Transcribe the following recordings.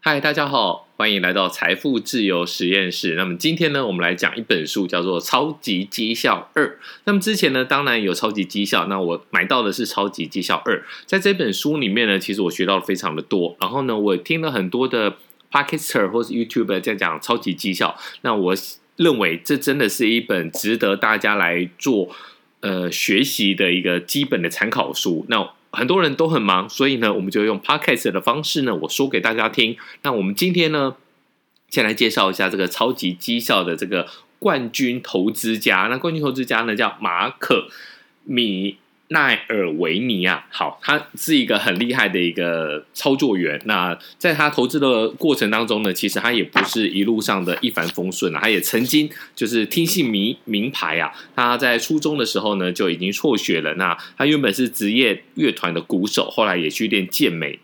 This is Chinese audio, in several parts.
嗨，大家好，欢迎来到财富自由实验室。那么今天呢，我们来讲一本书，叫做《超级绩效二》。那么之前呢，当然有超级绩效，那我买到的是超级绩效二。在这本书里面呢，其实我学到的非常的多。然后呢，我听了很多的 Podcaster 或是 YouTuber 在讲超级绩效。那我认为这真的是一本值得大家来做呃学习的一个基本的参考书。那很多人都很忙，所以呢，我们就用 podcast 的方式呢，我说给大家听。那我们今天呢，先来介绍一下这个超级绩效的这个冠军投资家。那冠军投资家呢，叫马可米。奈尔维尼亚，好，他是一个很厉害的一个操作员。那在他投资的过程当中呢，其实他也不是一路上的一帆风顺啊，他也曾经就是听信名名牌啊。他在初中的时候呢，就已经辍学了。那他原本是职业乐团的鼓手，后来也去练健美。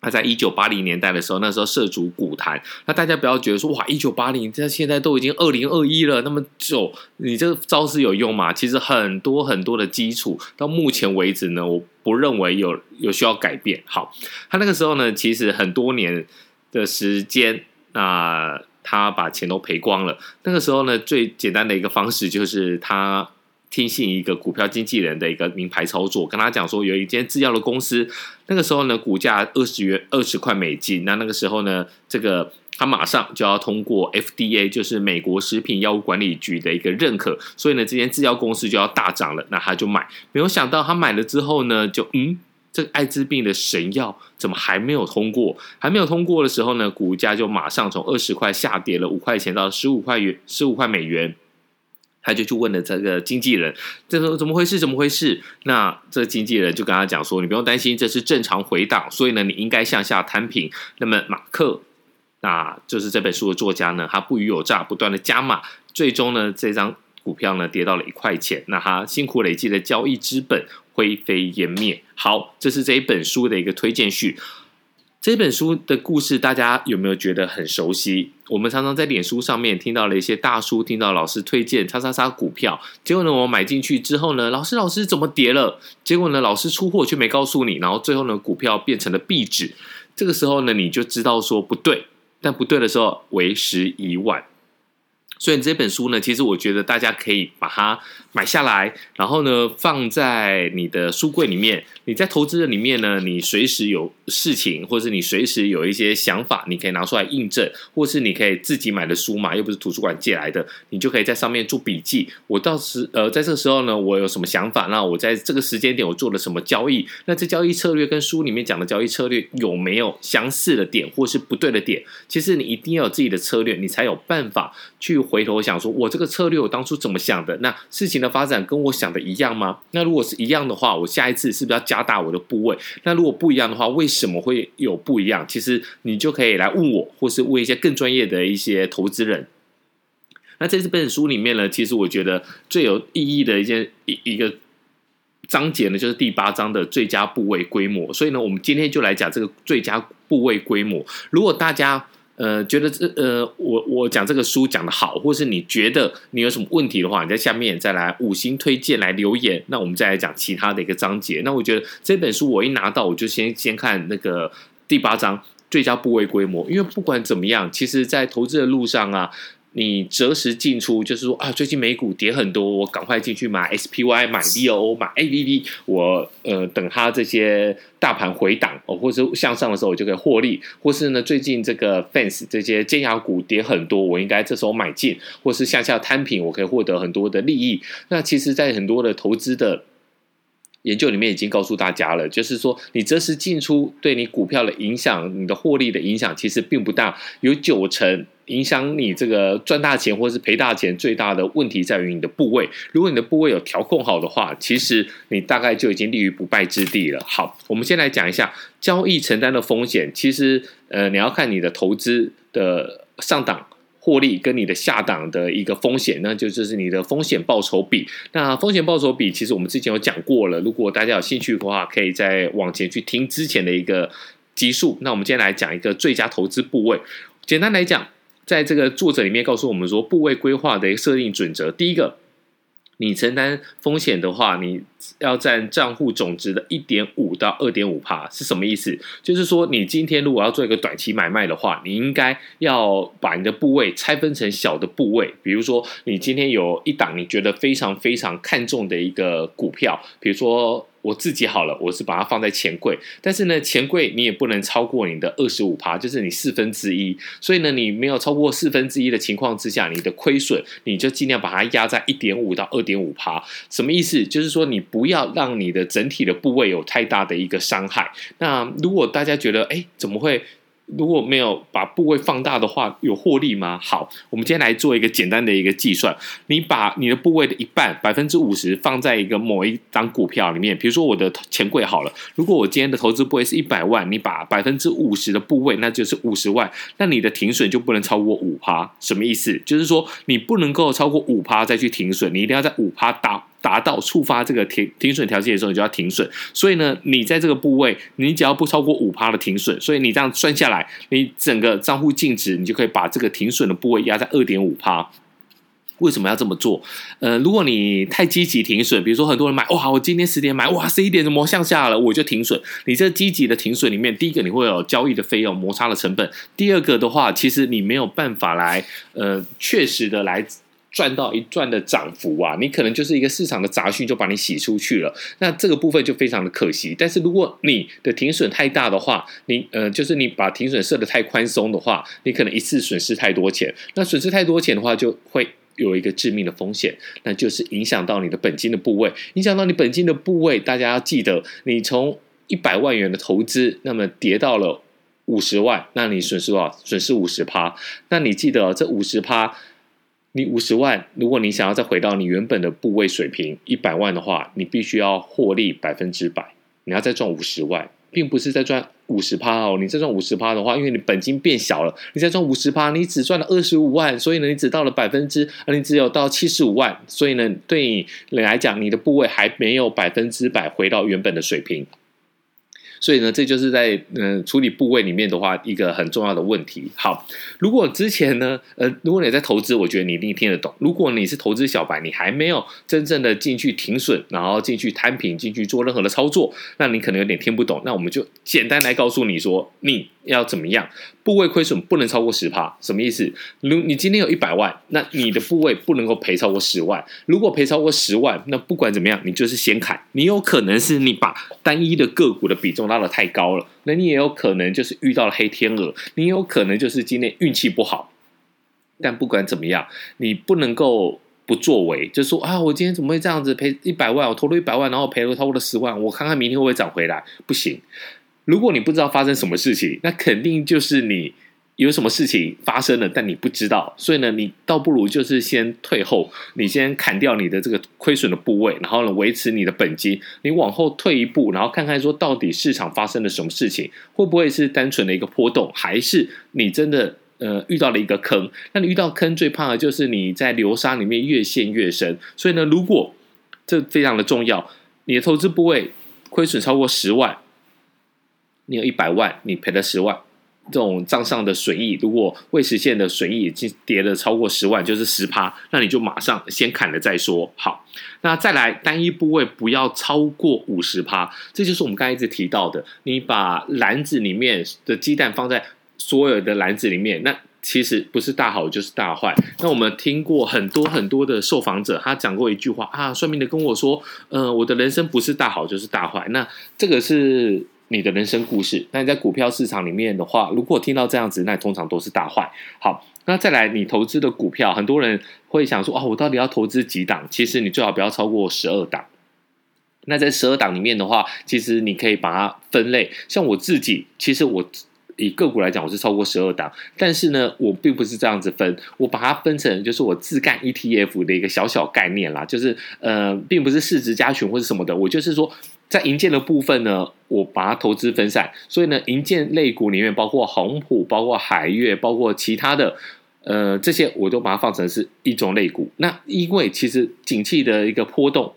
他在一九八零年代的时候，那时候涉足股坛。那大家不要觉得说哇，一九八零，这现在都已经二零二一了，那么久，你这个招式有用吗？其实很多很多的基础，到目前为止呢，我不认为有有需要改变。好，他那个时候呢，其实很多年的时间，那、他把钱都赔光了。那个时候呢，最简单的一个方式就是他。听信一个股票经纪人的一个名牌操作，跟他讲说有一间制药的公司，那个时候呢，股价二十元二十块美金，那那个时候呢，这个他马上就要通过 FDA，就是美国食品药物管理局的一个认可，所以呢，这间制药公司就要大涨了，那他就买，没有想到他买了之后呢，就嗯，这个艾滋病的神药怎么还没有通过？还没有通过的时候呢，股价就马上从二十块下跌了五块钱到十五块元，十五块美元。他就去问了这个经纪人，这说怎么回事？怎么回事？那这经纪人就跟他讲说：“你不用担心，这是正常回档，所以呢，你应该向下摊平。”那么马克，那就是这本书的作家呢，他不虞有诈，不断的加码，最终呢，这张股票呢跌到了一块钱，那他辛苦累积的交易资本灰飞烟灭。好，这是这一本书的一个推荐序。这本书的故事，大家有没有觉得很熟悉？我们常常在脸书上面听到了一些大叔，听到老师推荐叉叉叉股票，结果呢，我买进去之后呢，老师老师怎么跌了？结果呢，老师出货却没告诉你，然后最后呢，股票变成了壁纸。这个时候呢，你就知道说不对，但不对的时候为时已晚。所以这本书呢，其实我觉得大家可以把它买下来，然后呢，放在你的书柜里面。你在投资的里面呢，你随时有事情，或是你随时有一些想法，你可以拿出来印证，或是你可以自己买的书嘛，又不是图书馆借来的，你就可以在上面做笔记。我到时呃，在这个时候呢，我有什么想法？那我在这个时间点我做了什么交易？那这交易策略跟书里面讲的交易策略有没有相似的点，或是不对的点？其实你一定要有自己的策略，你才有办法去回头想说，我这个策略我当初怎么想的？那事情的发展跟我想的一样吗？那如果是一样的话，我下一次是不是要加大我的部位？那如果不一样的话，为什么会有不一样？其实你就可以来问我，或是问一些更专业的一些投资人。那在这本书里面呢，其实我觉得最有意义的一件一一个章节呢，就是第八章的最佳部位规模。所以呢，我们今天就来讲这个最佳部位规模。如果大家呃，觉得这呃，我我讲这个书讲的好，或是你觉得你有什么问题的话，你在下面再来五星推荐来留言，那我们再来讲其他的一个章节。那我觉得这本书我一拿到，我就先先看那个第八章最佳部位规模，因为不管怎么样，其实在投资的路上啊。你择时进出，就是说啊，最近美股跌很多，我赶快进去买 SPY、买 VOO、买 AVV，我呃等它这些大盘回档哦，或者向上的时候，我就可以获利。或是呢，最近这个 Fans 这些尖牙股跌很多，我应该这时候买进，或是向下摊平，我可以获得很多的利益。那其实，在很多的投资的研究里面已经告诉大家了，就是说你择时进出对你股票的影响，你的获利的影响其实并不大，有九成。影响你这个赚大钱或是赔大钱最大的问题在于你的部位。如果你的部位有调控好的话，其实你大概就已经立于不败之地了。好，我们先来讲一下交易承担的风险。其实，呃，你要看你的投资的上档获利跟你的下档的一个风险，那就就是你的风险报酬比。那风险报酬比，其实我们之前有讲过了。如果大家有兴趣的话，可以再往前去听之前的一个集数。那我们今天来讲一个最佳投资部位。简单来讲。在这个作者里面告诉我们说，部位规划的一个设定准则，第一个，你承担风险的话，你要占账户总值的一点五到二点五趴，是什么意思？就是说，你今天如果要做一个短期买卖的话，你应该要把你的部位拆分成小的部位。比如说，你今天有一档你觉得非常非常看重的一个股票，比如说。我自己好了，我是把它放在钱柜，但是呢，钱柜你也不能超过你的二十五趴，就是你四分之一。所以呢，你没有超过四分之一的情况之下，你的亏损你就尽量把它压在一点五到二点五趴。什么意思？就是说你不不要让你的整体的部位有太大的一个伤害。那如果大家觉得，哎，怎么会？如果没有把部位放大的话，有获利吗？好，我们今天来做一个简单的一个计算。你把你的部位的一半，百分之五十放在一个某一张股票里面，比如说我的钱柜好了。如果我今天的投资部位是一百万，你把百分之五十的部位，那就是五十万，那你的停损就不能超过五趴。什么意思？就是说你不能够超过五趴再去停损，你一定要在五趴打。达到触发这个停停损条件的时候，你就要停损。所以呢，你在这个部位，你只要不超过五趴的停损，所以你这样算下来，你整个账户净值，你就可以把这个停损的部位压在二点五趴。为什么要这么做？呃，如果你太积极停损，比如说很多人买，哇，我今天十点买，哇，十一点怎么向下了，我就停损。你这积极的停损里面，第一个你会有交易的费用、摩擦的成本；第二个的话，其实你没有办法来，呃，确实的来。赚到一赚的涨幅啊，你可能就是一个市场的杂讯就把你洗出去了，那这个部分就非常的可惜。但是如果你的停损太大的话，你呃就是你把停损设得太宽松的话，你可能一次损失太多钱。那损失太多钱的话，就会有一个致命的风险，那就是影响到你的本金的部位。影响到你本金的部位，大家要记得，你从一百万元的投资，那么跌到了五十万，那你损失多少？损失五十趴。那你记得这五十趴。你五十万，如果你想要再回到你原本的部位水平一百万的话，你必须要获利百分之百，你要再赚五十万，并不是在赚五十趴哦。你再赚五十趴的话，因为你本金变小了，你再赚五十趴，你只赚了二十五万，所以呢，你只到了百分之，你只有到七十五万，所以呢，对你来讲，你的部位还没有百分之百回到原本的水平。所以呢，这就是在嗯、处理部位里面的话，一个很重要的问题。好，如果之前呢，呃，如果你在投资，我觉得你一定听得懂。如果你是投资小白，你还没有真正的进去停损，然后进去摊平，进去做任何的操作，那你可能有点听不懂。那我们就简单来告诉你说，你要怎么样？部位亏损不能超过十趴，什么意思？如你今天有一百万，那你的部位不能够赔超过十万。如果赔超过十万，那不管怎么样，你就是先砍。你有可能是你把单一的个股的比重拉的太高了，那你也有可能就是遇到了黑天鹅，你有可能就是今天运气不好。但不管怎么样，你不能够不作为，就说啊，我今天怎么会这样子赔一百万？我投了一百万，然后赔了超过了十万，我看看明天会不会涨回来？不行。如果你不知道发生什么事情，那肯定就是你有什么事情发生了，但你不知道。所以呢，你倒不如就是先退后，你先砍掉你的这个亏损的部位，然后呢，维持你的本金。你往后退一步，然后看看说到底市场发生了什么事情，会不会是单纯的一个波动，还是你真的呃遇到了一个坑？那你遇到坑最怕的就是你在流沙里面越陷越深。所以呢，如果这非常的重要，你的投资部位亏损超过十万。你有一百万，你赔了十万，这种账上的损益，如果未实现的损益已经跌了超过十万，就是十趴，那你就马上先砍了再说。好，那再来单一部位不要超过五十趴，这就是我们刚才一直提到的，你把篮子里面的鸡蛋放在所有的篮子里面，那其实不是大好就是大坏。那我们听过很多很多的受访者，他讲过一句话啊，算命的跟我说，呃，我的人生不是大好就是大坏。那这个是。你的人生故事，那你在股票市场里面的话，如果听到这样子，那通常都是大坏。好，那再来，你投资的股票，很多人会想说，哦，我到底要投资几档？其实你最好不要超过十二档。那在十二档里面的话，其实你可以把它分类。像我自己，其实我以个股来讲，我是超过十二档，但是呢，我并不是这样子分，我把它分成就是我自干 ETF 的一个小小概念啦，就是呃，并不是市值加权或者什么的，我就是说。在银建的部分呢，我把它投资分散，所以呢，银建类股里面包括宏普、包括海月、包括其他的，呃，这些我都把它放成是一种类股。那因为其实景气的一个波动，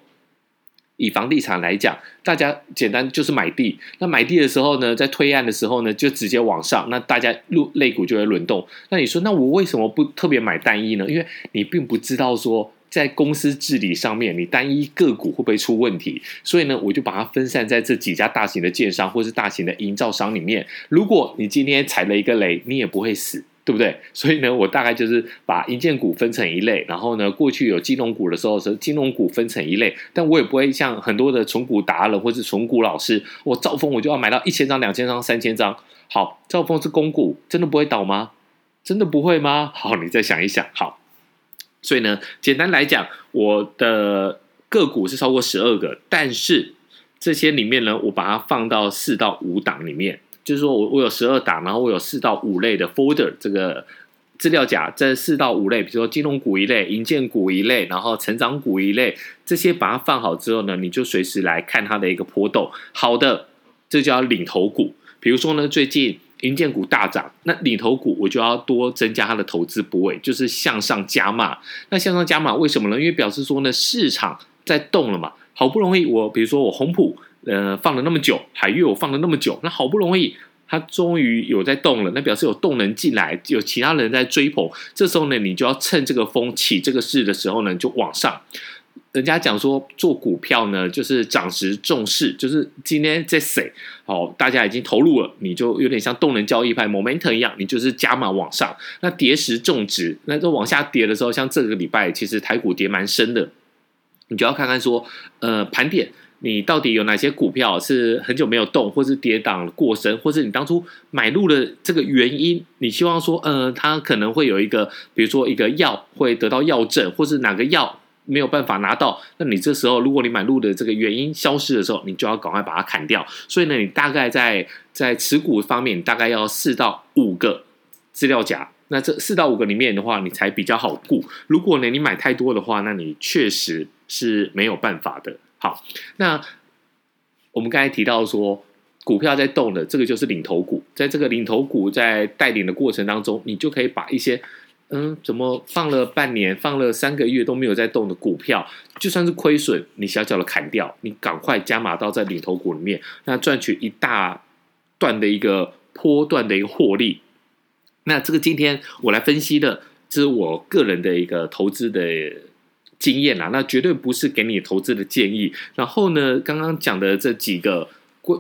以房地产来讲，大家简单就是买地。那买地的时候呢，在推案的时候呢，就直接往上，那大家入类股就会轮动。那你说，那我为什么不特别买单一呢？因为你并不知道说。在公司治理上面，你单一个股会不会出问题？所以呢，我就把它分散在这几家大型的建商或是大型的营造商里面。如果你今天踩了一个雷，你也不会死。对不对？所以呢，我大概就是把银建股分成一类，然后呢，过去有金融股的时候是金融股分成一类，但我也不会像很多的存股达人或是存股老师，我兆丰我就要买到一千张、两千张、三千张。好，兆丰是公股，真的不会倒吗？真的不会吗？好，你再想一想。好，所以呢，简单来讲，我的个股是超过十二个，但是这些里面呢，我把它放到四到五档里面。就是说我我有十二档，然后我有四到五类的 folder 这个资料夹，这四到五类，比如说金融股一类、银建股一类，然后成长股一类，这些把它放好之后呢，你就随时来看它的一个波动。好的，这叫领头股。比如说呢，最近银建股大涨，那领头股我就要多增加它的投资部位，就是向上加码。那向上加码为什么呢？因为表示说呢，市场在动了嘛，好不容易我比如说我红普。呃，放了那么久，海月我放了那么久，那好不容易它终于有在动了，那表示有动能进来，有其他人在追捧。这时候呢，你就要趁这个风起这个势的时候呢，就往上。人家讲说做股票呢，就是涨时重势，就是今天在谁哦，大家已经投入了，你就有点像动能交易派 momentum 一样，你就是加码往上。那跌时重质，那就往下跌的时候，像这个礼拜其实台股跌蛮深的，你就要看看说，呃，盘点。你到底有哪些股票是很久没有动，或是跌档过深，或是你当初买入的这个原因？你希望说，呃，它可能会有一个，比如说一个药会得到药证，或是哪个药没有办法拿到，那你这时候如果你买入的这个原因消失的时候，你就要赶快把它砍掉。所以呢，你大概在在持股方面，大概要四到五个资料夹。那这四到五个里面的话，你才比较好顾。如果呢你买太多的话，那你确实是没有办法的。好，那我们刚才提到说，股票在动的，这个就是领头股。在这个领头股在带领的过程当中，你就可以把一些嗯，怎么放了半年、放了三个月都没有在动的股票，就算是亏损，你小小的砍掉，你赶快加码到在领头股里面，那赚取一大段的一个波段的一个获利。那这个今天我来分析的，这是我个人的一个投资的。经验啊，那绝对不是给你投资的建议。然后呢，刚刚讲的这几个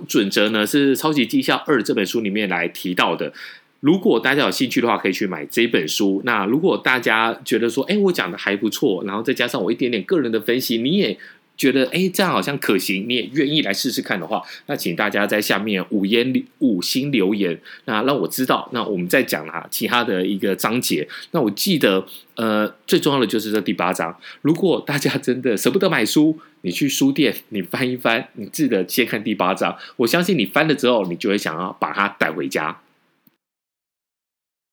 准则呢，是《超级绩效二》这本书里面来提到的。如果大家有兴趣的话，可以去买这本书。那如果大家觉得说，哎，我讲的还不错，然后再加上我一点点个人的分析，你也。觉得哎，这样好像可行，你也愿意来试试看的话，那请大家在下面五言五星留言，那让我知道。那我们再讲啊，其他的一个章节。那我记得，呃，最重要的就是这第八章。如果大家真的舍不得买书，你去书店，你翻一翻，你记得先看第八章。我相信你翻了之后，你就会想要把它带回家。